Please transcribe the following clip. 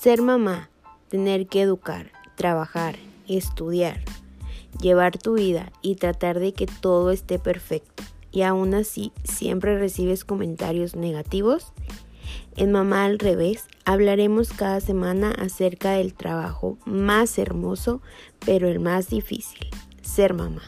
Ser mamá, tener que educar, trabajar, estudiar, llevar tu vida y tratar de que todo esté perfecto. Y aún así siempre recibes comentarios negativos. En Mamá al revés hablaremos cada semana acerca del trabajo más hermoso, pero el más difícil, ser mamá.